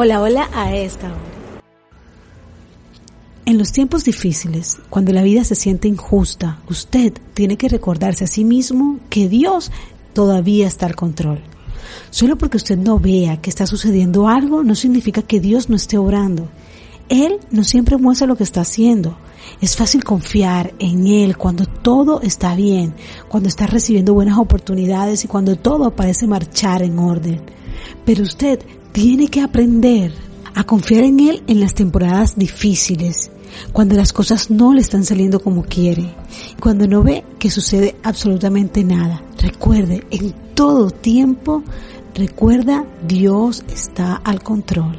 Hola, hola a esta hora. En los tiempos difíciles, cuando la vida se siente injusta, usted tiene que recordarse a sí mismo que Dios todavía está al control. Solo porque usted no vea que está sucediendo algo no significa que Dios no esté obrando. Él no siempre muestra lo que está haciendo. Es fácil confiar en Él cuando todo está bien, cuando está recibiendo buenas oportunidades y cuando todo parece marchar en orden. Pero usted tiene que aprender a confiar en Él en las temporadas difíciles, cuando las cosas no le están saliendo como quiere, cuando no ve que sucede absolutamente nada. Recuerde, en todo tiempo, recuerda, Dios está al control.